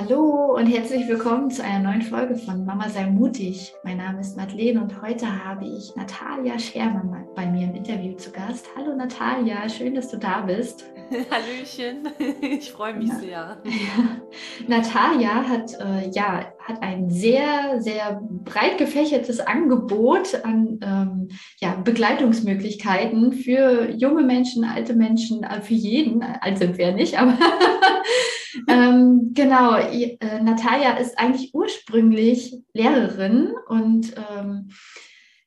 Hallo und herzlich willkommen zu einer neuen Folge von Mama sei mutig. Mein Name ist Madeleine und heute habe ich Natalia Schermann bei mir im Interview zu Gast. Hallo Natalia, schön, dass du da bist. Hallöchen, ich freue mich ja. sehr. Natalia hat, äh, ja, hat ein sehr, sehr breit gefächertes Angebot an ähm, ja, Begleitungsmöglichkeiten für junge Menschen, alte Menschen, äh, für jeden. Alt sind wir nicht, aber ähm, genau, äh, Natalia ist eigentlich ursprünglich Lehrerin und ähm,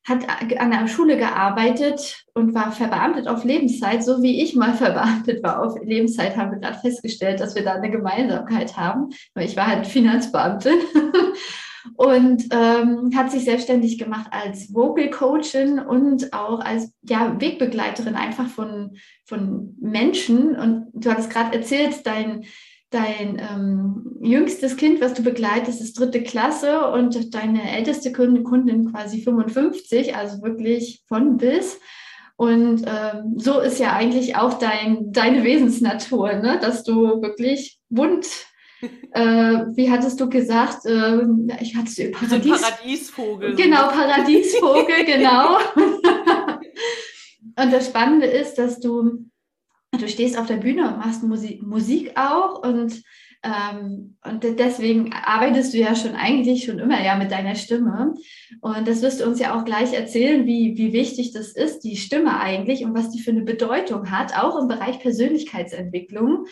hat an der Schule gearbeitet und war verbeamtet auf Lebenszeit, so wie ich mal verbeamtet war auf Lebenszeit, haben wir gerade festgestellt, dass wir da eine Gemeinsamkeit haben, ich war halt Finanzbeamtin und ähm, hat sich selbstständig gemacht als Vocal Coachin und auch als ja, Wegbegleiterin einfach von, von Menschen. Und du hattest gerade erzählt, dein dein ähm, jüngstes Kind, was du begleitest, ist dritte Klasse und deine älteste Kundin quasi 55, also wirklich von bis. Und ähm, so ist ja eigentlich auch dein, deine Wesensnatur, ne? dass du wirklich bunt, äh, wie hattest du gesagt, äh, ich hatte Paradies so Paradiesvogel. Genau, Paradiesvogel, genau. und das Spannende ist, dass du du stehst auf der Bühne und machst Musik, Musik auch und, ähm, und deswegen arbeitest du ja schon eigentlich schon immer ja mit deiner Stimme. Und das wirst du uns ja auch gleich erzählen, wie, wie wichtig das ist, die Stimme eigentlich und was die für eine Bedeutung hat, auch im Bereich Persönlichkeitsentwicklung.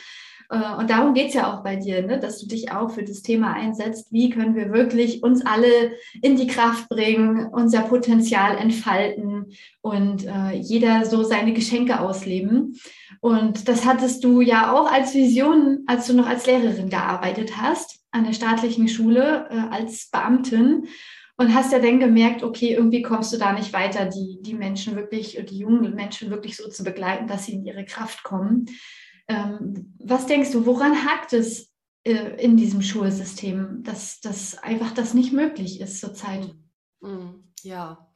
Äh, und darum geht es ja auch bei dir, ne? dass du dich auch für das Thema einsetzt. Wie können wir wirklich uns alle in die Kraft bringen, unser Potenzial entfalten und äh, jeder so seine Geschenke ausleben. Und das hattest du ja auch als Vision, als du noch als Lehrerin gearbeitet hast, an der staatlichen Schule äh, als Beamtin. Und hast ja dann gemerkt, okay, irgendwie kommst du da nicht weiter, die, die Menschen wirklich, die jungen Menschen wirklich so zu begleiten, dass sie in ihre Kraft kommen. Ähm, was denkst du, woran hakt es äh, in diesem Schulsystem, dass, dass einfach das nicht möglich ist zurzeit? Mm, ja,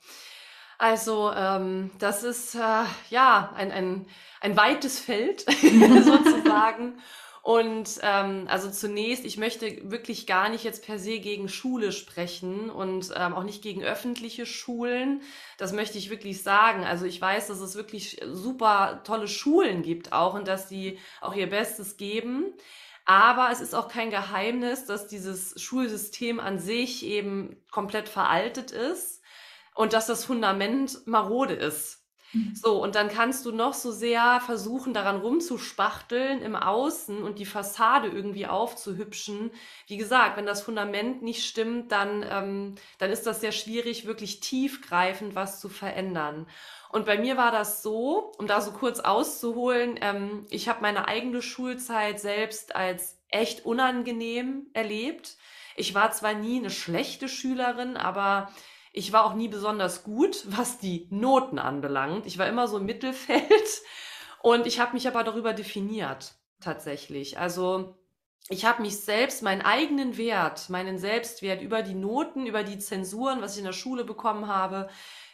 also ähm, das ist äh, ja ein, ein, ein weites Feld sozusagen. Und ähm, also zunächst, ich möchte wirklich gar nicht jetzt per se gegen Schule sprechen und ähm, auch nicht gegen öffentliche Schulen. Das möchte ich wirklich sagen. Also ich weiß, dass es wirklich super tolle Schulen gibt auch und dass die auch ihr Bestes geben. Aber es ist auch kein Geheimnis, dass dieses Schulsystem an sich eben komplett veraltet ist und dass das Fundament marode ist. Mhm. So, und dann kannst du noch so sehr versuchen, daran rumzuspachteln im Außen und die Fassade irgendwie aufzuhübschen. Wie gesagt, wenn das Fundament nicht stimmt, dann, ähm, dann ist das sehr schwierig, wirklich tiefgreifend was zu verändern. Und bei mir war das so, um da so kurz auszuholen, ähm, ich habe meine eigene Schulzeit selbst als echt unangenehm erlebt. Ich war zwar nie eine schlechte Schülerin, aber ich war auch nie besonders gut, was die Noten anbelangt. Ich war immer so im Mittelfeld und ich habe mich aber darüber definiert, tatsächlich. Also ich habe mich selbst, meinen eigenen Wert, meinen Selbstwert über die Noten, über die Zensuren, was ich in der Schule bekommen habe,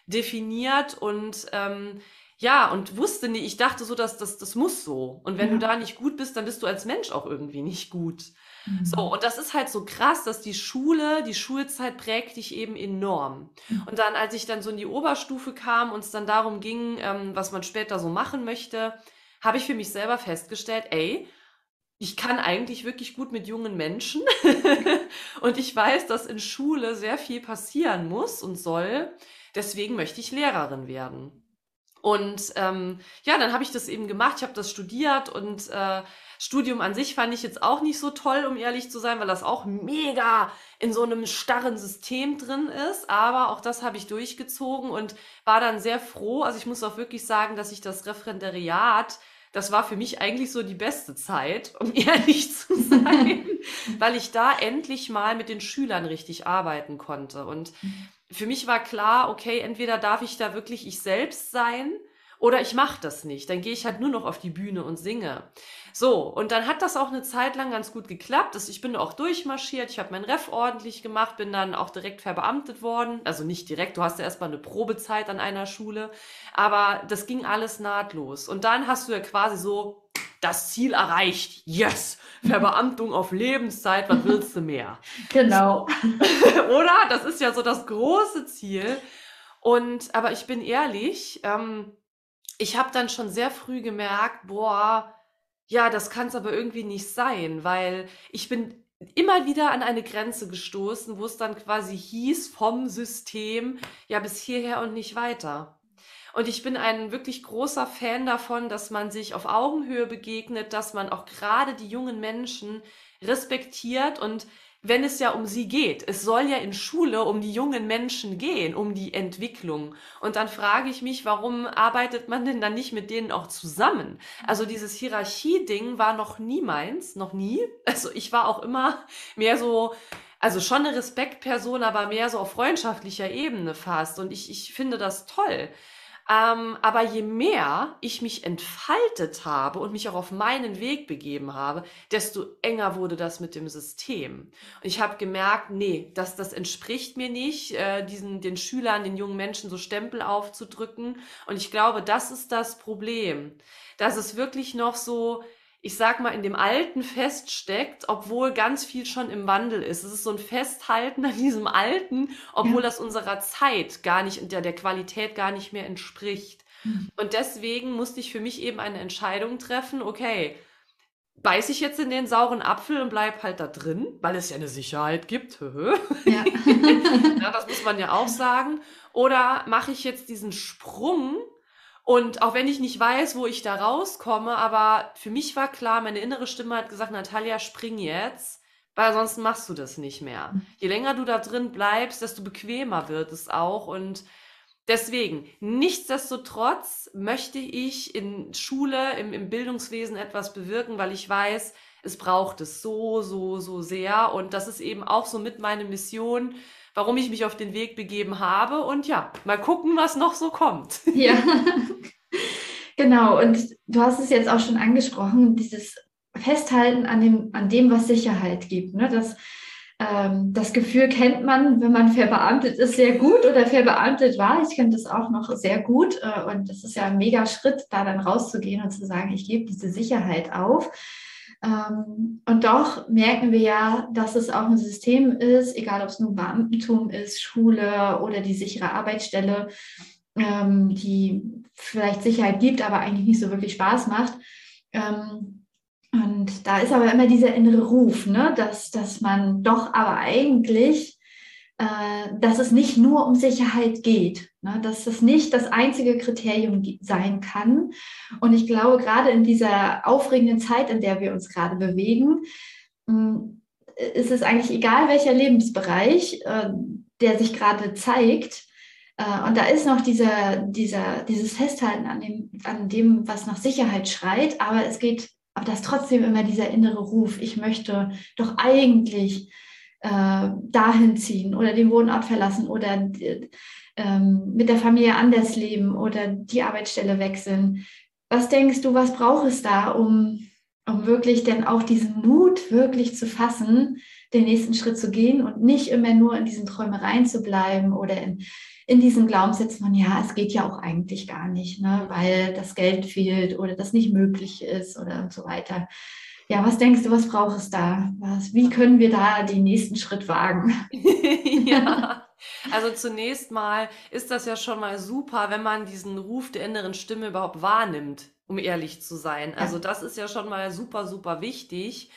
definiert und ähm, ja, und wusste nicht, ich dachte so, dass das, das muss so. Und wenn ja. du da nicht gut bist, dann bist du als Mensch auch irgendwie nicht gut. So, mhm. und das ist halt so krass, dass die Schule, die Schulzeit prägt dich eben enorm. Mhm. Und dann, als ich dann so in die Oberstufe kam und es dann darum ging, ähm, was man später so machen möchte, habe ich für mich selber festgestellt, ey, ich kann eigentlich wirklich gut mit jungen Menschen und ich weiß, dass in Schule sehr viel passieren muss und soll. Deswegen möchte ich Lehrerin werden. Und ähm, ja, dann habe ich das eben gemacht, ich habe das studiert und äh, Studium an sich fand ich jetzt auch nicht so toll, um ehrlich zu sein, weil das auch mega in so einem starren System drin ist. Aber auch das habe ich durchgezogen und war dann sehr froh. Also ich muss auch wirklich sagen, dass ich das Referendariat das war für mich eigentlich so die beste Zeit, um ehrlich zu sein, weil ich da endlich mal mit den Schülern richtig arbeiten konnte. Und für mich war klar, okay, entweder darf ich da wirklich ich selbst sein oder ich mache das nicht. Dann gehe ich halt nur noch auf die Bühne und singe. So, und dann hat das auch eine Zeit lang ganz gut geklappt. Ich bin auch durchmarschiert, ich habe mein Ref ordentlich gemacht, bin dann auch direkt verbeamtet worden. Also nicht direkt, du hast ja erstmal eine Probezeit an einer Schule. Aber das ging alles nahtlos. Und dann hast du ja quasi so das Ziel erreicht. Yes! Verbeamtung auf Lebenszeit, was willst du mehr? Genau. Oder? Das ist ja so das große Ziel. Und, aber ich bin ehrlich, ähm, ich habe dann schon sehr früh gemerkt, boah, ja, das kann es aber irgendwie nicht sein, weil ich bin immer wieder an eine Grenze gestoßen, wo es dann quasi hieß vom System, ja, bis hierher und nicht weiter. Und ich bin ein wirklich großer Fan davon, dass man sich auf Augenhöhe begegnet, dass man auch gerade die jungen Menschen respektiert und wenn es ja um sie geht. Es soll ja in Schule um die jungen Menschen gehen, um die Entwicklung. Und dann frage ich mich, warum arbeitet man denn dann nicht mit denen auch zusammen? Also dieses Hierarchie-Ding war noch nie meins, noch nie. Also ich war auch immer mehr so, also schon eine Respektperson, aber mehr so auf freundschaftlicher Ebene fast. Und ich, ich finde das toll. Ähm, aber je mehr ich mich entfaltet habe und mich auch auf meinen Weg begeben habe, desto enger wurde das mit dem System. Und ich habe gemerkt, nee, das, das entspricht mir nicht, äh, diesen, den Schülern, den jungen Menschen so Stempel aufzudrücken. Und ich glaube, das ist das Problem, dass es wirklich noch so ich sag mal, in dem Alten feststeckt, obwohl ganz viel schon im Wandel ist. Es ist so ein Festhalten an diesem Alten, obwohl ja. das unserer Zeit gar nicht, der, der Qualität gar nicht mehr entspricht. Mhm. Und deswegen musste ich für mich eben eine Entscheidung treffen, okay, beiß ich jetzt in den sauren Apfel und bleib halt da drin, weil es ja eine Sicherheit gibt. Ja. ja das muss man ja auch sagen. Oder mache ich jetzt diesen Sprung und auch wenn ich nicht weiß, wo ich da rauskomme, aber für mich war klar, meine innere Stimme hat gesagt, Natalia, spring jetzt, weil sonst machst du das nicht mehr. Mhm. Je länger du da drin bleibst, desto bequemer wird es auch. Und deswegen, nichtsdestotrotz möchte ich in Schule, im, im Bildungswesen etwas bewirken, weil ich weiß, es braucht es so, so, so sehr. Und das ist eben auch so mit meine Mission, warum ich mich auf den Weg begeben habe. Und ja, mal gucken, was noch so kommt. Ja, genau. Und du hast es jetzt auch schon angesprochen, dieses Festhalten an dem, an dem was Sicherheit gibt. Ne? Das, ähm, das Gefühl kennt man, wenn man verbeamtet ist, sehr gut oder verbeamtet war. Ich kenne das auch noch sehr gut. Äh, und das ist ja ein mega Schritt, da dann rauszugehen und zu sagen, ich gebe diese Sicherheit auf. Ähm, und doch merken wir ja, dass es auch ein System ist, egal ob es nun Beamtentum ist, Schule oder die sichere Arbeitsstelle, ähm, die vielleicht Sicherheit gibt, aber eigentlich nicht so wirklich Spaß macht. Ähm, und da ist aber immer dieser innere Ruf, ne? dass, dass man doch aber eigentlich äh, dass es nicht nur um Sicherheit geht, ne? dass das nicht das einzige Kriterium sein kann. Und ich glaube, gerade in dieser aufregenden Zeit, in der wir uns gerade bewegen, hm, ist es eigentlich egal, welcher Lebensbereich, äh, der sich gerade zeigt. Äh, und da ist noch dieser, dieser, dieses Festhalten an dem, an dem, was nach Sicherheit schreit, aber es geht, aber das trotzdem immer dieser innere Ruf, ich möchte doch eigentlich äh, dahin ziehen oder den Wohnort verlassen oder ähm, mit der Familie anders leben oder die Arbeitsstelle wechseln. Was denkst du, was braucht es da, um, um wirklich denn auch diesen Mut wirklich zu fassen, den nächsten Schritt zu gehen und nicht immer nur in diesen Träumereien zu bleiben oder in, in diesem Glaubenssatz von, ja, es geht ja auch eigentlich gar nicht, ne, weil das Geld fehlt oder das nicht möglich ist oder und so weiter. Ja, was denkst du, was braucht es da? Was, wie können wir da den nächsten Schritt wagen? ja, also zunächst mal ist das ja schon mal super, wenn man diesen Ruf der inneren Stimme überhaupt wahrnimmt, um ehrlich zu sein. Also das ist ja schon mal super, super wichtig.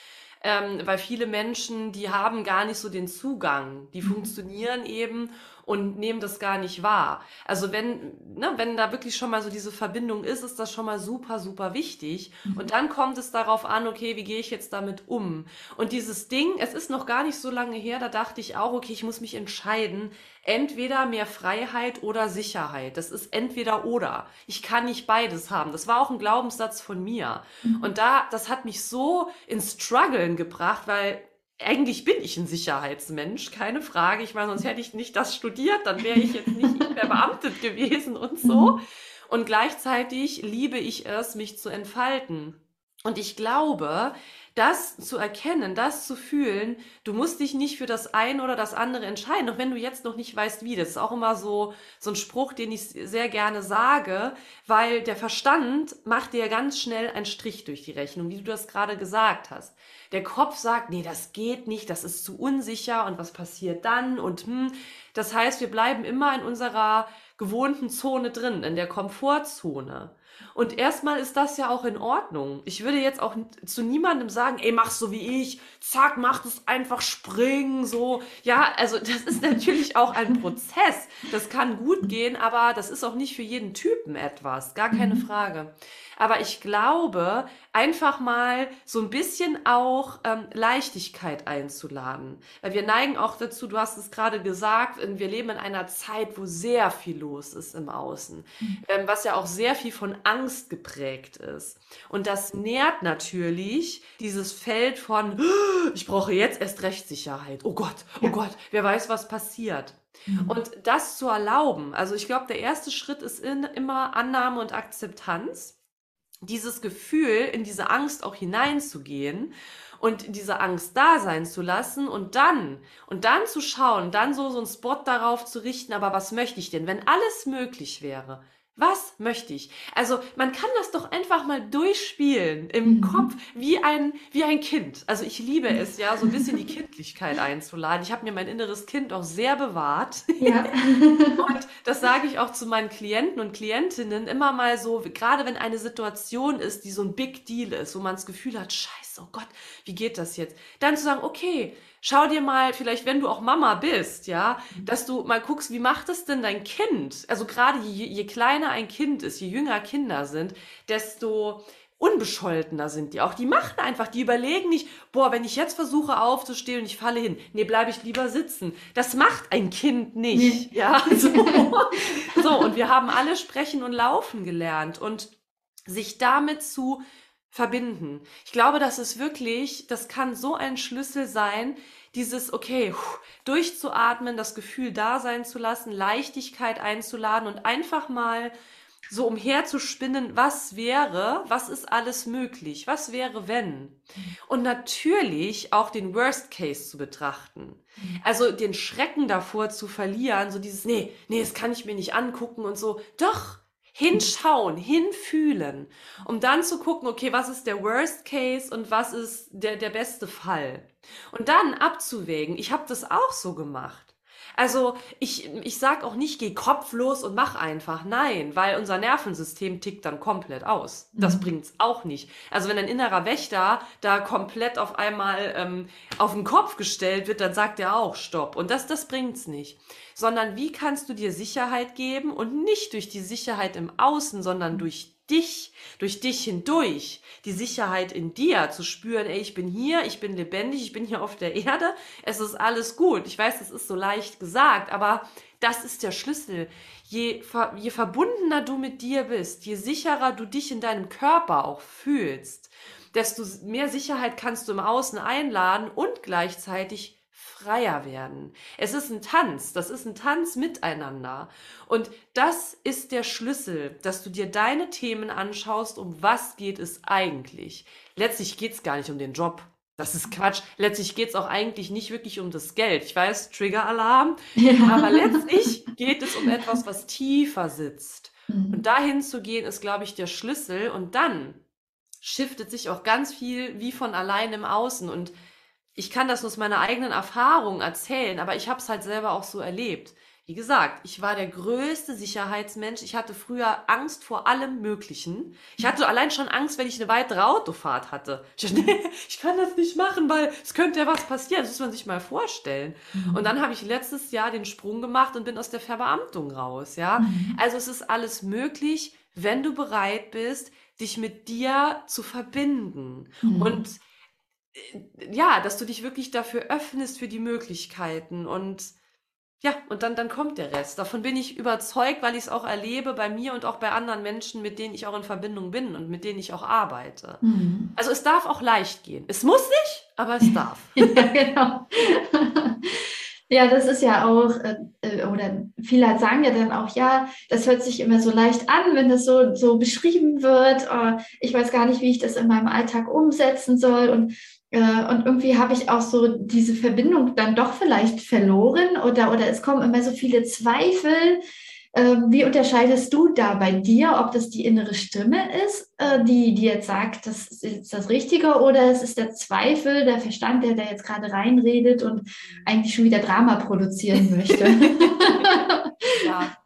Ähm, weil viele Menschen, die haben gar nicht so den Zugang. Die mhm. funktionieren eben und nehmen das gar nicht wahr. Also wenn, ne, wenn da wirklich schon mal so diese Verbindung ist, ist das schon mal super, super wichtig. Mhm. Und dann kommt es darauf an, okay, wie gehe ich jetzt damit um? Und dieses Ding, es ist noch gar nicht so lange her, da dachte ich auch, okay, ich muss mich entscheiden, entweder mehr Freiheit oder Sicherheit. Das ist entweder oder. Ich kann nicht beides haben. Das war auch ein Glaubenssatz von mir. Mhm. Und da, das hat mich so ins Struggeln gebracht, weil eigentlich bin ich ein Sicherheitsmensch, keine Frage. Ich meine, sonst hätte ich nicht das studiert, dann wäre ich jetzt nicht verbeamtet gewesen und so. Mhm. Und gleichzeitig liebe ich es, mich zu entfalten. Und ich glaube, das zu erkennen, das zu fühlen, du musst dich nicht für das eine oder das andere entscheiden, auch wenn du jetzt noch nicht weißt, wie. Das ist auch immer so, so ein Spruch, den ich sehr gerne sage, weil der Verstand macht dir ganz schnell einen Strich durch die Rechnung, wie du das gerade gesagt hast. Der Kopf sagt, nee, das geht nicht, das ist zu unsicher und was passiert dann und hm. Das heißt, wir bleiben immer in unserer gewohnten Zone drin, in der Komfortzone. Und erstmal ist das ja auch in Ordnung. Ich würde jetzt auch zu niemandem sagen, ey, mach so wie ich, zack, mach das einfach springen, so. Ja, also das ist natürlich auch ein Prozess. Das kann gut gehen, aber das ist auch nicht für jeden Typen etwas. Gar keine mhm. Frage. Aber ich glaube, einfach mal so ein bisschen auch ähm, Leichtigkeit einzuladen. Weil wir neigen auch dazu, du hast es gerade gesagt, wir leben in einer Zeit, wo sehr viel los ist im Außen, mhm. ähm, was ja auch sehr viel von Angst geprägt ist. Und das nährt natürlich dieses Feld von, ich brauche jetzt erst Rechtssicherheit. Oh Gott, oh ja. Gott, wer weiß, was passiert. Mhm. Und das zu erlauben, also ich glaube, der erste Schritt ist in, immer Annahme und Akzeptanz dieses Gefühl, in diese Angst auch hineinzugehen und diese Angst da sein zu lassen und dann, und dann zu schauen, dann so, so einen Spot darauf zu richten, aber was möchte ich denn? Wenn alles möglich wäre, was möchte ich? Also man kann das doch einfach mal durchspielen im mhm. Kopf wie ein, wie ein Kind. Also ich liebe es ja, so ein bisschen die Kindlichkeit einzuladen. Ich habe mir mein inneres Kind auch sehr bewahrt. Ja. und das sage ich auch zu meinen Klienten und Klientinnen immer mal so, gerade wenn eine Situation ist, die so ein Big Deal ist, wo man das Gefühl hat, scheiße, oh Gott, wie geht das jetzt? Dann zu sagen, okay, schau dir mal, vielleicht wenn du auch Mama bist, ja, mhm. dass du mal guckst, wie macht es denn dein Kind? Also gerade je, je kleiner ein Kind ist, je jünger Kinder sind, desto unbescholtener sind die auch. Die machen einfach, die überlegen nicht, boah, wenn ich jetzt versuche aufzustehen und ich falle hin, nee, bleibe ich lieber sitzen. Das macht ein Kind nicht. Nee. Ja, so. so, und wir haben alle sprechen und laufen gelernt und sich damit zu verbinden. Ich glaube, das ist wirklich, das kann so ein Schlüssel sein, dieses, okay, durchzuatmen, das Gefühl da sein zu lassen, Leichtigkeit einzuladen und einfach mal so umherzuspinnen, was wäre, was ist alles möglich, was wäre, wenn. Und natürlich auch den Worst Case zu betrachten. Also den Schrecken davor zu verlieren, so dieses, nee, nee, das kann ich mir nicht angucken und so. Doch, hinschauen, hinfühlen, um dann zu gucken, okay, was ist der Worst Case und was ist der, der beste Fall. Und dann abzuwägen, ich habe das auch so gemacht. Also ich, ich sag auch nicht, geh kopflos und mach einfach. Nein, weil unser Nervensystem tickt dann komplett aus. Das mhm. bringt's auch nicht. Also wenn ein innerer Wächter da komplett auf einmal ähm, auf den Kopf gestellt wird, dann sagt er auch Stopp. Und das, das bringt's nicht. Sondern wie kannst du dir Sicherheit geben und nicht durch die Sicherheit im Außen, sondern durch dich, durch dich hindurch, die Sicherheit in dir zu spüren, ey, ich bin hier, ich bin lebendig, ich bin hier auf der Erde, es ist alles gut. Ich weiß, das ist so leicht gesagt, aber das ist der Schlüssel. Je, je verbundener du mit dir bist, je sicherer du dich in deinem Körper auch fühlst, desto mehr Sicherheit kannst du im Außen einladen und gleichzeitig freier werden. Es ist ein Tanz, das ist ein Tanz miteinander. Und das ist der Schlüssel, dass du dir deine Themen anschaust, um was geht es eigentlich. Letztlich geht es gar nicht um den Job. Das ist Quatsch. Letztlich geht es auch eigentlich nicht wirklich um das Geld. Ich weiß, Trigger-Alarm. Ja. Aber letztlich geht es um etwas, was tiefer sitzt. Mhm. Und dahin zu gehen, ist, glaube ich, der Schlüssel. Und dann shiftet sich auch ganz viel wie von allein im Außen. Und ich kann das nur aus meiner eigenen Erfahrung erzählen, aber ich habe es halt selber auch so erlebt. Wie gesagt, ich war der größte Sicherheitsmensch. Ich hatte früher Angst vor allem Möglichen. Ich hatte allein schon Angst, wenn ich eine weitere Autofahrt hatte. Ich, dachte, nee, ich kann das nicht machen, weil es könnte ja was passieren. Das muss man sich mal vorstellen. Mhm. Und dann habe ich letztes Jahr den Sprung gemacht und bin aus der Verbeamtung raus. Ja, mhm. also es ist alles möglich, wenn du bereit bist, dich mit dir zu verbinden mhm. und ja, dass du dich wirklich dafür öffnest für die Möglichkeiten und ja, und dann, dann kommt der Rest. Davon bin ich überzeugt, weil ich es auch erlebe bei mir und auch bei anderen Menschen, mit denen ich auch in Verbindung bin und mit denen ich auch arbeite. Mhm. Also es darf auch leicht gehen. Es muss nicht, aber es darf. ja, genau. Ja, das ist ja auch, äh, äh, oder viele sagen ja dann auch, ja, das hört sich immer so leicht an, wenn das so, so beschrieben wird. Oh, ich weiß gar nicht, wie ich das in meinem Alltag umsetzen soll. Und, äh, und irgendwie habe ich auch so diese Verbindung dann doch vielleicht verloren oder, oder es kommen immer so viele Zweifel. Ähm, wie unterscheidest du da bei dir, ob das die innere Stimme ist, äh, die, die jetzt sagt, das ist das Richtige, oder es ist der Zweifel, der Verstand, der da jetzt gerade reinredet und eigentlich schon wieder Drama produzieren möchte? ja.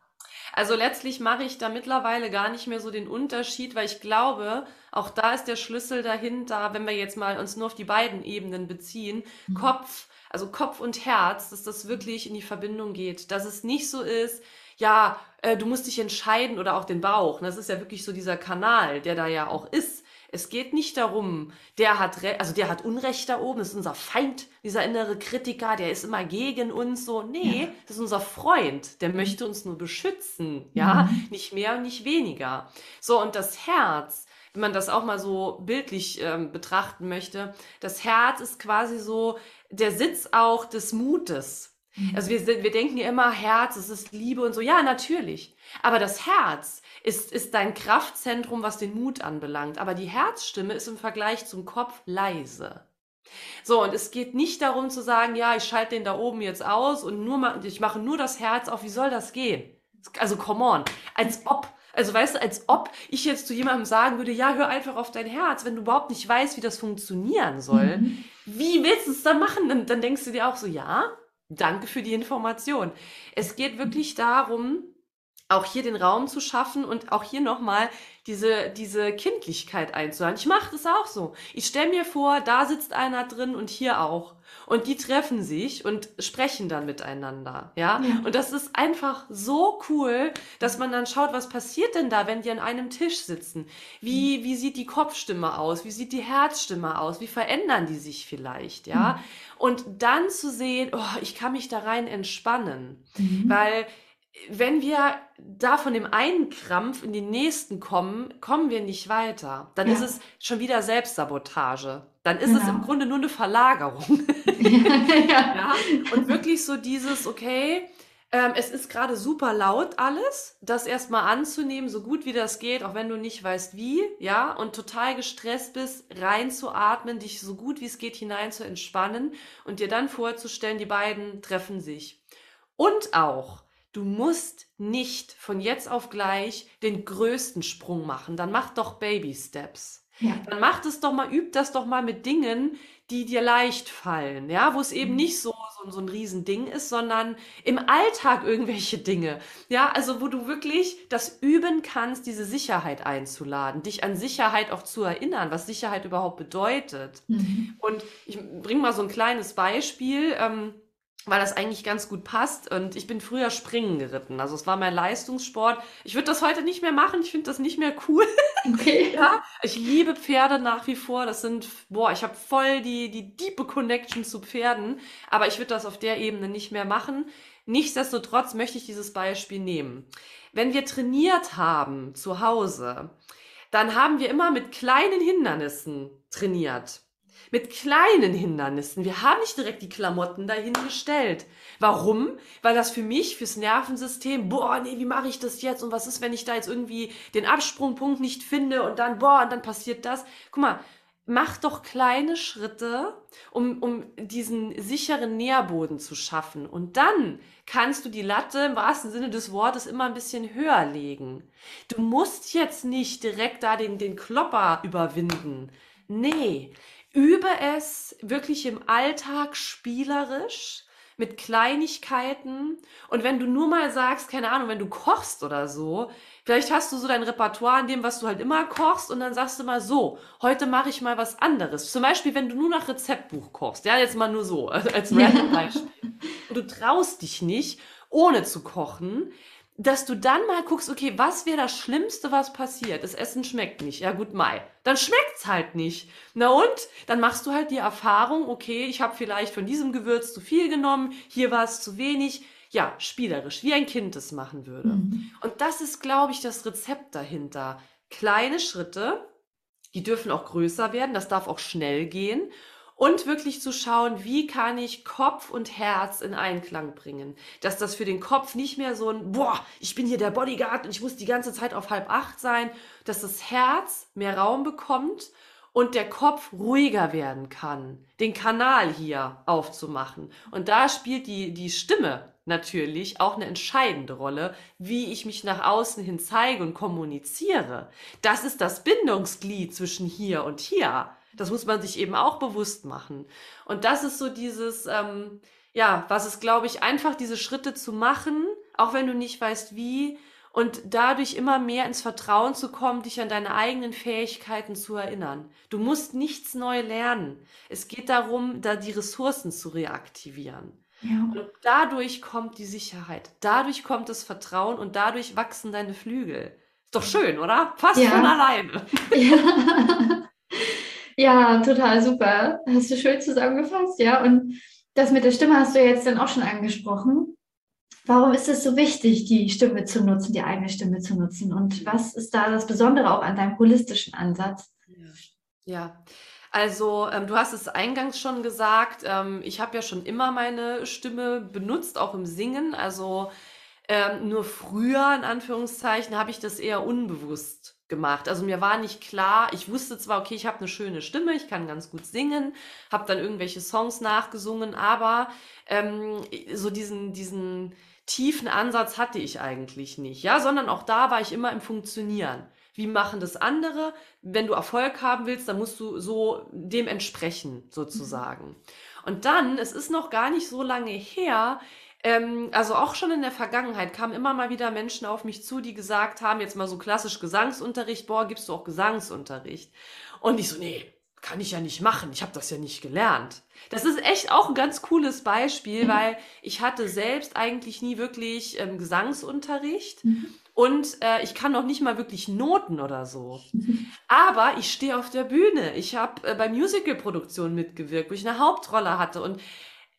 Also letztlich mache ich da mittlerweile gar nicht mehr so den Unterschied, weil ich glaube, auch da ist der Schlüssel dahinter, wenn wir jetzt mal uns nur auf die beiden Ebenen beziehen, mhm. Kopf, also Kopf und Herz, dass das wirklich in die Verbindung geht, dass es nicht so ist, ja, äh, du musst dich entscheiden oder auch den Bauch. Das ist ja wirklich so dieser Kanal, der da ja auch ist. Es geht nicht darum, der hat, also der hat Unrecht da oben, das ist unser Feind, dieser innere Kritiker, der ist immer gegen uns so. Nee, ja. das ist unser Freund, der möchte uns nur beschützen, ja, mhm. nicht mehr und nicht weniger. So, und das Herz, wenn man das auch mal so bildlich ähm, betrachten möchte, das Herz ist quasi so der Sitz auch des Mutes. Mhm. Also wir, wir denken ja immer, Herz, es ist Liebe und so. Ja, natürlich. Aber das Herz ist, ist dein Kraftzentrum, was den Mut anbelangt. Aber die Herzstimme ist im Vergleich zum Kopf leise. So, und es geht nicht darum zu sagen, ja, ich schalte den da oben jetzt aus und nur ich mache nur das Herz auf. Wie soll das gehen? Also, come on. Als ob. Also weißt du, als ob ich jetzt zu jemandem sagen würde, ja, hör einfach auf dein Herz, wenn du überhaupt nicht weißt, wie das funktionieren soll. Mhm. Wie willst du es dann machen? Dann, dann denkst du dir auch so, ja, Danke für die Information. Es geht wirklich darum, auch hier den Raum zu schaffen und auch hier nochmal diese, diese Kindlichkeit einzuhören. Ich mache das auch so. Ich stelle mir vor, da sitzt einer drin und hier auch. Und die treffen sich und sprechen dann miteinander. Ja? ja? Und das ist einfach so cool, dass man dann schaut, was passiert denn da, wenn die an einem Tisch sitzen? Wie, wie sieht die Kopfstimme aus? Wie sieht die Herzstimme aus? Wie verändern die sich vielleicht? Ja? Mhm. Und dann zu sehen, oh, ich kann mich da rein entspannen. Mhm. Weil wenn wir da von dem einen Krampf in den nächsten kommen, kommen wir nicht weiter. Dann ja. ist es schon wieder Selbstsabotage. Dann ist genau. es im Grunde nur eine Verlagerung. ja. ja. Und wirklich so dieses, okay, ähm, es ist gerade super laut alles, das erstmal anzunehmen, so gut wie das geht, auch wenn du nicht weißt wie, ja, und total gestresst bist, reinzuatmen, dich so gut wie es geht hinein zu entspannen und dir dann vorzustellen, die beiden treffen sich. Und auch, du musst nicht von jetzt auf gleich den größten Sprung machen, dann mach doch Baby Steps. Ja. Dann mach das doch mal, üb das doch mal mit Dingen, die dir leicht fallen, ja, wo es eben mhm. nicht so, so, so ein Riesending ist, sondern im Alltag irgendwelche Dinge, ja, also wo du wirklich das üben kannst, diese Sicherheit einzuladen, dich an Sicherheit auch zu erinnern, was Sicherheit überhaupt bedeutet. Mhm. Und ich bringe mal so ein kleines Beispiel. Ähm, weil das eigentlich ganz gut passt. Und ich bin früher Springen geritten. Also es war mein Leistungssport. Ich würde das heute nicht mehr machen. Ich finde das nicht mehr cool. Okay. ja, ich liebe Pferde nach wie vor. Das sind, boah, ich habe voll die, die diepe Connection zu Pferden. Aber ich würde das auf der Ebene nicht mehr machen. Nichtsdestotrotz möchte ich dieses Beispiel nehmen. Wenn wir trainiert haben zu Hause, dann haben wir immer mit kleinen Hindernissen trainiert mit kleinen Hindernissen. Wir haben nicht direkt die Klamotten dahingestellt. Warum? Weil das für mich, fürs Nervensystem, boah, nee, wie mache ich das jetzt? Und was ist, wenn ich da jetzt irgendwie den Absprungpunkt nicht finde und dann, boah, und dann passiert das? Guck mal, mach doch kleine Schritte, um, um diesen sicheren Nährboden zu schaffen. Und dann kannst du die Latte im wahrsten Sinne des Wortes immer ein bisschen höher legen. Du musst jetzt nicht direkt da den, den Klopper überwinden. Nee, übe es wirklich im Alltag spielerisch mit Kleinigkeiten. Und wenn du nur mal sagst, keine Ahnung, wenn du kochst oder so, vielleicht hast du so dein Repertoire an dem, was du halt immer kochst und dann sagst du mal so, heute mache ich mal was anderes. Zum Beispiel, wenn du nur nach Rezeptbuch kochst, ja, jetzt mal nur so, als random Beispiel. Und du traust dich nicht, ohne zu kochen, dass du dann mal guckst, okay, was wäre das Schlimmste, was passiert? Das Essen schmeckt nicht. Ja gut, Mai. Dann schmeckt's halt nicht. Na und? Dann machst du halt die Erfahrung, okay, ich habe vielleicht von diesem Gewürz zu viel genommen, hier war es zu wenig. Ja, spielerisch, wie ein Kind es machen würde. Mhm. Und das ist, glaube ich, das Rezept dahinter. Kleine Schritte, die dürfen auch größer werden, das darf auch schnell gehen. Und wirklich zu schauen, wie kann ich Kopf und Herz in Einklang bringen. Dass das für den Kopf nicht mehr so ein, boah, ich bin hier der Bodyguard und ich muss die ganze Zeit auf halb acht sein, dass das Herz mehr Raum bekommt und der Kopf ruhiger werden kann, den Kanal hier aufzumachen. Und da spielt die, die Stimme natürlich auch eine entscheidende Rolle, wie ich mich nach außen hin zeige und kommuniziere. Das ist das Bindungsglied zwischen hier und hier. Das muss man sich eben auch bewusst machen. Und das ist so dieses, ähm, ja, was ist, glaube ich, einfach diese Schritte zu machen, auch wenn du nicht weißt wie, und dadurch immer mehr ins Vertrauen zu kommen, dich an deine eigenen Fähigkeiten zu erinnern. Du musst nichts neu lernen. Es geht darum, da die Ressourcen zu reaktivieren. Ja. Und dadurch kommt die Sicherheit, dadurch kommt das Vertrauen und dadurch wachsen deine Flügel. Ist doch schön, oder? Fast ja. von alleine. Ja. Ja, total super. Hast du schön zusammengefasst, ja. Und das mit der Stimme hast du jetzt dann auch schon angesprochen. Warum ist es so wichtig, die Stimme zu nutzen, die eigene Stimme zu nutzen? Und was ist da das Besondere auch an deinem holistischen Ansatz? Ja, also ähm, du hast es eingangs schon gesagt, ähm, ich habe ja schon immer meine Stimme benutzt, auch im Singen. Also ähm, nur früher, in Anführungszeichen, habe ich das eher unbewusst gemacht. Also mir war nicht klar, ich wusste zwar, okay, ich habe eine schöne Stimme, ich kann ganz gut singen, habe dann irgendwelche Songs nachgesungen, aber ähm, so diesen, diesen tiefen Ansatz hatte ich eigentlich nicht, ja, sondern auch da war ich immer im Funktionieren. Wie machen das andere? Wenn du Erfolg haben willst, dann musst du so dem entsprechen, sozusagen. Mhm. Und dann, es ist noch gar nicht so lange her, ähm, also auch schon in der Vergangenheit kamen immer mal wieder Menschen auf mich zu, die gesagt haben, jetzt mal so klassisch Gesangsunterricht, boah, gibst du auch Gesangsunterricht? Und ich so, nee, kann ich ja nicht machen, ich habe das ja nicht gelernt. Das ist echt auch ein ganz cooles Beispiel, mhm. weil ich hatte selbst eigentlich nie wirklich ähm, Gesangsunterricht. Mhm. Und äh, ich kann noch nicht mal wirklich Noten oder so. Aber ich stehe auf der Bühne. Ich habe äh, bei Musical-Produktionen mitgewirkt, wo ich eine Hauptrolle hatte. Und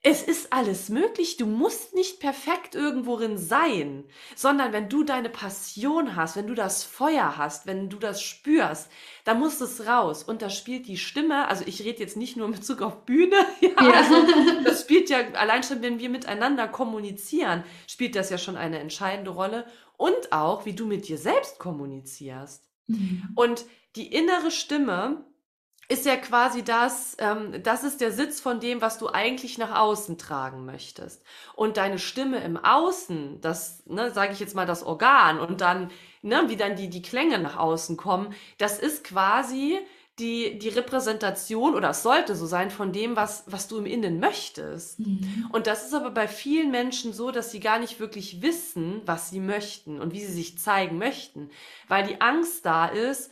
es ist alles möglich. Du musst nicht perfekt irgendworin sein, sondern wenn du deine Passion hast, wenn du das Feuer hast, wenn du das spürst, dann muss es raus. Und da spielt die Stimme, also ich rede jetzt nicht nur in Bezug auf Bühne, ja, ja. Also das spielt ja allein schon, wenn wir miteinander kommunizieren, spielt das ja schon eine entscheidende Rolle. Und auch, wie du mit dir selbst kommunizierst. Mhm. Und die innere Stimme, ist ja quasi das, ähm, das ist der Sitz von dem, was du eigentlich nach außen tragen möchtest. Und deine Stimme im Außen, das, ne, sage ich jetzt mal, das Organ und dann, ne, wie dann die, die Klänge nach außen kommen, das ist quasi die, die Repräsentation oder es sollte so sein von dem, was, was du im Innen möchtest. Mhm. Und das ist aber bei vielen Menschen so, dass sie gar nicht wirklich wissen, was sie möchten und wie sie sich zeigen möchten, weil die Angst da ist,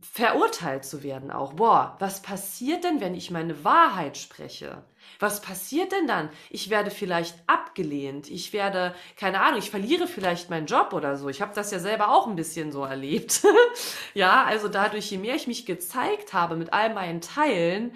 verurteilt zu werden auch. Boah, was passiert denn, wenn ich meine Wahrheit spreche? Was passiert denn dann? Ich werde vielleicht abgelehnt. Ich werde, keine Ahnung, ich verliere vielleicht meinen Job oder so. Ich habe das ja selber auch ein bisschen so erlebt. ja, also dadurch, je mehr ich mich gezeigt habe mit all meinen Teilen,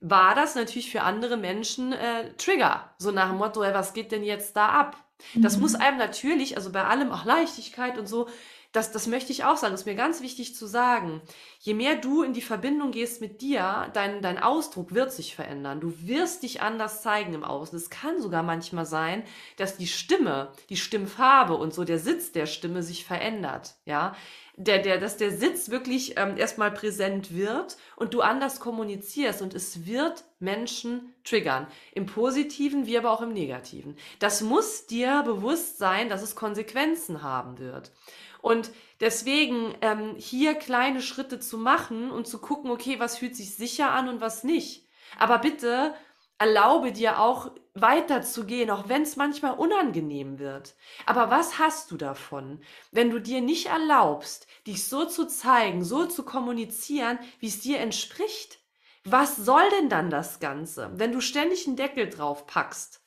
war das natürlich für andere Menschen äh, Trigger. So nach dem Motto, ey, was geht denn jetzt da ab? Das mhm. muss einem natürlich, also bei allem auch Leichtigkeit und so, das, das möchte ich auch sagen, das ist mir ganz wichtig zu sagen. Je mehr du in die Verbindung gehst mit dir, dein, dein Ausdruck wird sich verändern. Du wirst dich anders zeigen im Außen. Es kann sogar manchmal sein, dass die Stimme, die Stimmfarbe und so der Sitz der Stimme sich verändert. Ja, der, der, dass der Sitz wirklich ähm, erstmal präsent wird und du anders kommunizierst und es wird Menschen triggern. Im Positiven wie aber auch im Negativen. Das muss dir bewusst sein, dass es Konsequenzen haben wird. Und deswegen ähm, hier kleine Schritte zu machen und zu gucken, okay, was fühlt sich sicher an und was nicht. Aber bitte erlaube dir auch weiterzugehen, auch wenn es manchmal unangenehm wird. Aber was hast du davon, wenn du dir nicht erlaubst, dich so zu zeigen, so zu kommunizieren, wie es dir entspricht? Was soll denn dann das Ganze, wenn du ständig einen Deckel drauf packst?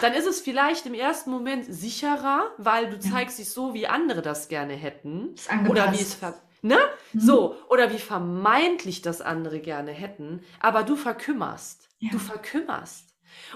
Dann ist es vielleicht im ersten Moment sicherer, weil du zeigst dich so, wie andere das gerne hätten. Oder wie es ne? Mhm. So, oder wie vermeintlich das andere gerne hätten, aber du verkümmerst. Ja. Du verkümmerst.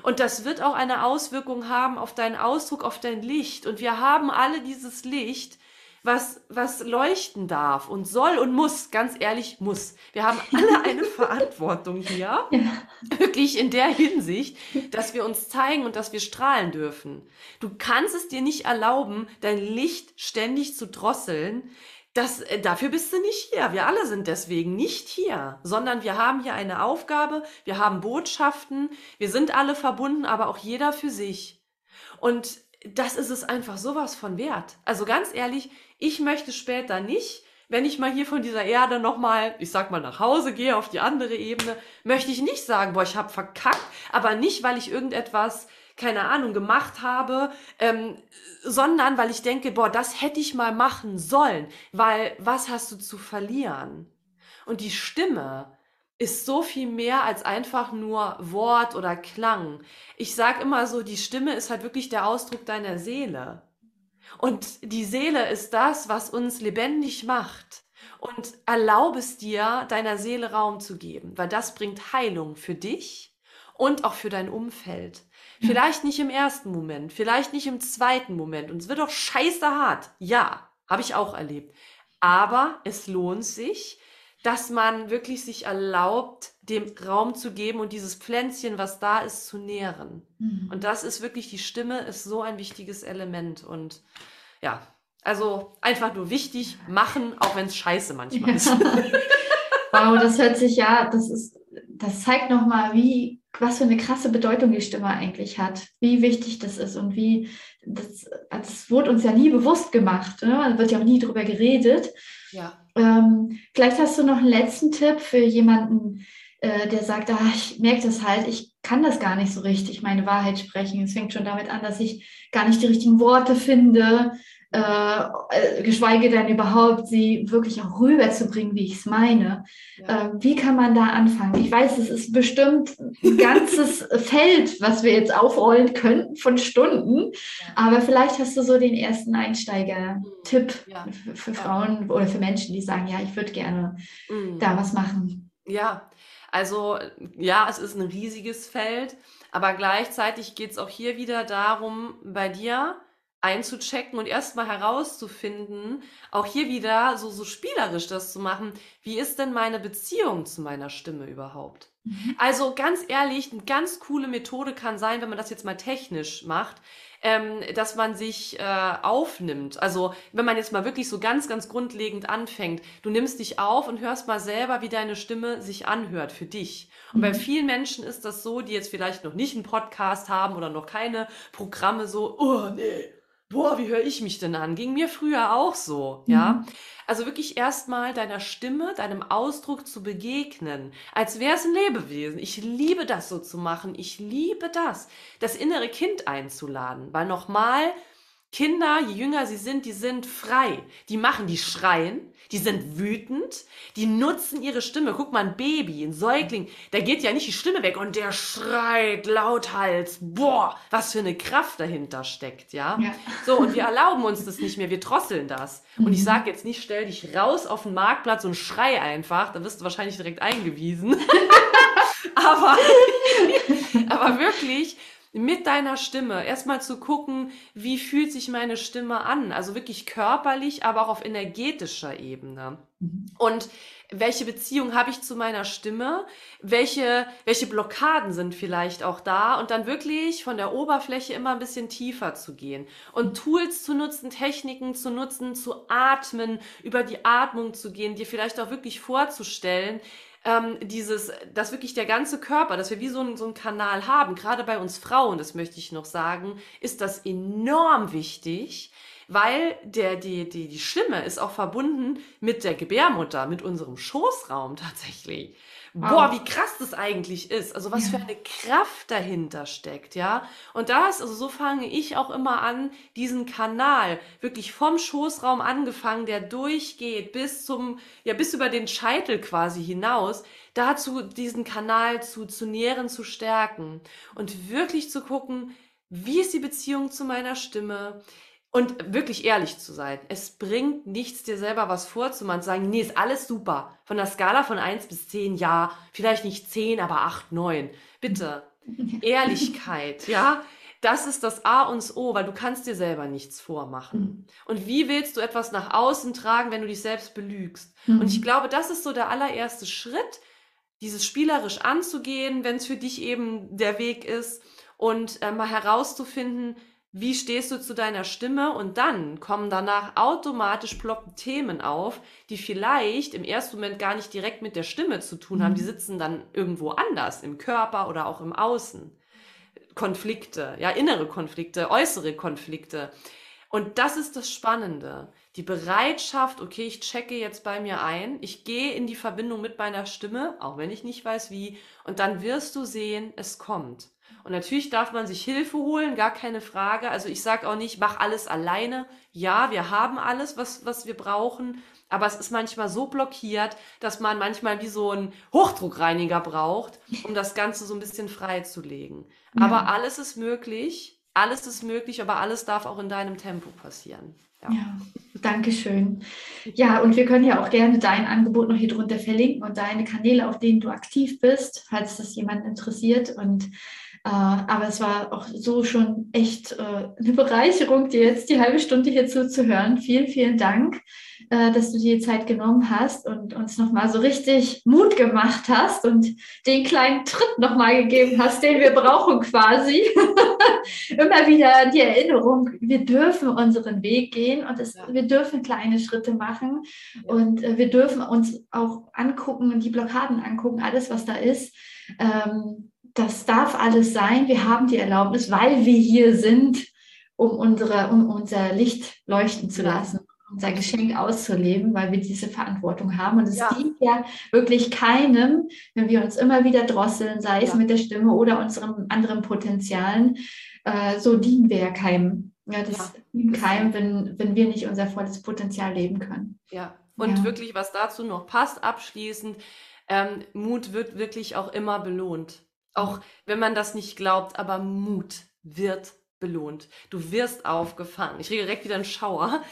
Und das wird auch eine Auswirkung haben auf deinen Ausdruck, auf dein Licht. Und wir haben alle dieses Licht, was, was leuchten darf und soll und muss, ganz ehrlich, muss. Wir haben alle eine Verantwortung hier, ja. wirklich in der Hinsicht, dass wir uns zeigen und dass wir strahlen dürfen. Du kannst es dir nicht erlauben, dein Licht ständig zu drosseln. Das, äh, dafür bist du nicht hier. Wir alle sind deswegen nicht hier, sondern wir haben hier eine Aufgabe, wir haben Botschaften, wir sind alle verbunden, aber auch jeder für sich. Und das ist es einfach sowas von wert. Also ganz ehrlich, ich möchte später nicht, wenn ich mal hier von dieser Erde nochmal, ich sag mal, nach Hause gehe, auf die andere Ebene, möchte ich nicht sagen, boah, ich habe verkackt, aber nicht, weil ich irgendetwas, keine Ahnung, gemacht habe, ähm, sondern weil ich denke, boah, das hätte ich mal machen sollen, weil was hast du zu verlieren? Und die Stimme, ist so viel mehr als einfach nur Wort oder Klang. Ich sage immer so, die Stimme ist halt wirklich der Ausdruck deiner Seele. Und die Seele ist das, was uns lebendig macht. Und erlaube es dir, deiner Seele Raum zu geben, weil das bringt Heilung für dich und auch für dein Umfeld. Vielleicht nicht im ersten Moment, vielleicht nicht im zweiten Moment. Und es wird auch scheiße hart. Ja, habe ich auch erlebt. Aber es lohnt sich, dass man wirklich sich erlaubt, dem Raum zu geben und dieses Pflänzchen, was da ist, zu nähren. Mhm. Und das ist wirklich, die Stimme ist so ein wichtiges Element. Und ja, also einfach nur wichtig machen, auch wenn es scheiße manchmal ja. ist. wow, das hört sich ja, das ist, das zeigt nochmal, wie, was für eine krasse Bedeutung die Stimme eigentlich hat, wie wichtig das ist und wie, das, das wurde uns ja nie bewusst gemacht, ne? da wird ja auch nie drüber geredet. Ja. Ähm, vielleicht hast du noch einen letzten Tipp für jemanden, äh, der sagt, ah, ich merke das halt, ich kann das gar nicht so richtig, meine Wahrheit sprechen. Es fängt schon damit an, dass ich gar nicht die richtigen Worte finde, äh, geschweige denn überhaupt sie wirklich auch rüberzubringen, wie ich es meine. Ja. Äh, wie kann man da anfangen? Ich weiß, es ist bestimmt ein ganzes Feld, was wir jetzt aufrollen könnten von Stunden, ja. aber vielleicht hast du so den ersten Einsteiger-Tipp ja. für, für, Frauen oder für Menschen, die sagen, ja, ich würde gerne mhm. da was machen. Ja, also ja, es ist ein riesiges Feld, aber gleichzeitig geht es auch hier wieder darum, bei dir einzuchecken und erstmal herauszufinden, auch hier wieder so, so spielerisch das zu machen, wie ist denn meine Beziehung zu meiner Stimme überhaupt? Mhm. Also ganz ehrlich, eine ganz coole Methode kann sein, wenn man das jetzt mal technisch macht, ähm, dass man sich äh, aufnimmt. Also wenn man jetzt mal wirklich so ganz, ganz grundlegend anfängt, du nimmst dich auf und hörst mal selber, wie deine Stimme sich anhört für dich. Und bei mhm. vielen Menschen ist das so, die jetzt vielleicht noch nicht einen Podcast haben oder noch keine Programme so, oh nee, boah, wie höre ich mich denn an? Ging mir früher auch so, ja. Mhm. Also wirklich erstmal deiner Stimme, deinem Ausdruck zu begegnen, als wäre es ein Lebewesen. Ich liebe das so zu machen. Ich liebe das, das innere Kind einzuladen, weil nochmal, Kinder, je jünger sie sind, die sind frei. Die machen, die schreien, die sind wütend, die nutzen ihre Stimme. Guck mal, ein Baby, ein Säugling, da geht ja nicht die Stimme weg und der schreit lauthals. Boah, was für eine Kraft dahinter steckt, ja? ja. So, und wir erlauben uns das nicht mehr, wir drosseln das. Und ich mhm. sage jetzt nicht, stell dich raus auf den Marktplatz und schrei einfach, da wirst du wahrscheinlich direkt eingewiesen. aber, aber wirklich, mit deiner Stimme erstmal zu gucken, wie fühlt sich meine Stimme an, also wirklich körperlich, aber auch auf energetischer Ebene. Mhm. Und welche Beziehung habe ich zu meiner Stimme? Welche, welche Blockaden sind vielleicht auch da? Und dann wirklich von der Oberfläche immer ein bisschen tiefer zu gehen und Tools zu nutzen, Techniken zu nutzen, zu atmen, über die Atmung zu gehen, dir vielleicht auch wirklich vorzustellen, ähm, dieses, dass wirklich der ganze Körper, dass wir wie so, ein, so einen Kanal haben, gerade bei uns Frauen, das möchte ich noch sagen, ist das enorm wichtig, weil der, die, die, die Stimme ist auch verbunden mit der Gebärmutter, mit unserem Schoßraum tatsächlich. Boah, wie krass das eigentlich ist. Also was ja. für eine Kraft dahinter steckt, ja. Und das, also so fange ich auch immer an, diesen Kanal wirklich vom Schoßraum angefangen, der durchgeht bis zum, ja, bis über den Scheitel quasi hinaus, dazu diesen Kanal zu, zu nähren, zu stärken und wirklich zu gucken, wie ist die Beziehung zu meiner Stimme? Und wirklich ehrlich zu sein. Es bringt nichts, dir selber was vorzumachen, zu sagen, nee, ist alles super. Von der Skala von 1 bis 10, ja, vielleicht nicht 10, aber 8, 9. Bitte. Ehrlichkeit, ja. das ist das A und das O, weil du kannst dir selber nichts vormachen. Mhm. Und wie willst du etwas nach außen tragen, wenn du dich selbst belügst? Mhm. Und ich glaube, das ist so der allererste Schritt, dieses spielerisch anzugehen, wenn es für dich eben der Weg ist und äh, mal herauszufinden, wie stehst du zu deiner Stimme und dann kommen danach automatisch ploppen Themen auf, die vielleicht im ersten Moment gar nicht direkt mit der Stimme zu tun haben, die mhm. sitzen dann irgendwo anders, im Körper oder auch im Außen. Konflikte, ja, innere Konflikte, äußere Konflikte. Und das ist das Spannende. Die Bereitschaft, okay, ich checke jetzt bei mir ein, ich gehe in die Verbindung mit meiner Stimme, auch wenn ich nicht weiß wie, und dann wirst du sehen, es kommt. Und natürlich darf man sich Hilfe holen, gar keine Frage. Also ich sage auch nicht, mach alles alleine. Ja, wir haben alles, was, was wir brauchen. Aber es ist manchmal so blockiert, dass man manchmal wie so einen Hochdruckreiniger braucht, um das Ganze so ein bisschen freizulegen. Ja. Aber alles ist möglich. Alles ist möglich, aber alles darf auch in deinem Tempo passieren. Ja. ja, danke schön. Ja, und wir können ja auch gerne dein Angebot noch hier drunter verlinken und deine Kanäle, auf denen du aktiv bist, falls das jemand interessiert. Und aber es war auch so schon echt äh, eine Bereicherung, dir jetzt die halbe Stunde hier zuzuhören. Vielen, vielen Dank, äh, dass du dir die Zeit genommen hast und uns nochmal so richtig Mut gemacht hast und den kleinen Tritt nochmal gegeben hast, den wir brauchen quasi. Immer wieder die Erinnerung, wir dürfen unseren Weg gehen und es, ja. wir dürfen kleine Schritte machen ja. und wir dürfen uns auch angucken und die Blockaden angucken, alles, was da ist. Ähm, das darf alles sein. Wir haben die Erlaubnis, weil wir hier sind, um, unsere, um unser Licht leuchten zu lassen, unser Geschenk auszuleben, weil wir diese Verantwortung haben. Und es ja. dient ja wirklich keinem, wenn wir uns immer wieder drosseln, sei es ja. mit der Stimme oder unseren anderen Potenzialen. Äh, so dienen wir ja keinem. Ja, das ja. dient keinem, wenn, wenn wir nicht unser volles Potenzial leben können. Ja, und wirklich, was dazu noch passt, abschließend, ähm, Mut wird wirklich auch immer belohnt. Auch wenn man das nicht glaubt, aber Mut wird belohnt. Du wirst aufgefangen. Ich kriege direkt wieder einen Schauer.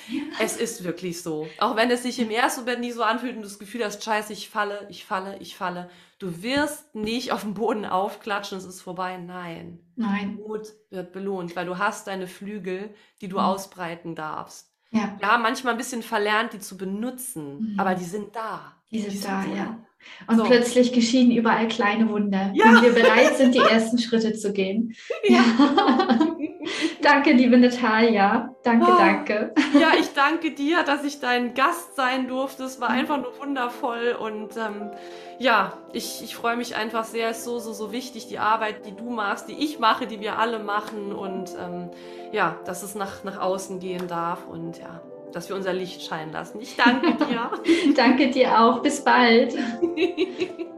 Es ist wirklich so. Auch wenn es sich im ersten Moment nie so anfühlt und du das Gefühl hast, scheiße, ich falle, ich falle, ich falle. Du wirst nicht auf dem Boden aufklatschen, es ist vorbei. Nein. Nein. Mut wird belohnt, weil du hast deine Flügel, die du mhm. ausbreiten darfst. Ja. Wir haben manchmal ein bisschen verlernt, die zu benutzen, mhm. aber die sind da. Die sind, die sind da, da, ja. Und so. plötzlich geschehen überall kleine Wunder, ja. wenn wir bereit sind, die ersten Schritte zu gehen. Ja. danke, liebe Natalia. Danke, oh. danke. Ja, ich danke dir, dass ich dein Gast sein durfte. Es war einfach nur wundervoll und ähm, ja, ich, ich freue mich einfach sehr. Es ist so, so, so wichtig, die Arbeit, die du machst, die ich mache, die wir alle machen und ähm, ja, dass es nach, nach außen gehen darf und ja, dass wir unser Licht scheinen lassen. Ich danke dir. danke dir auch. Bis bald.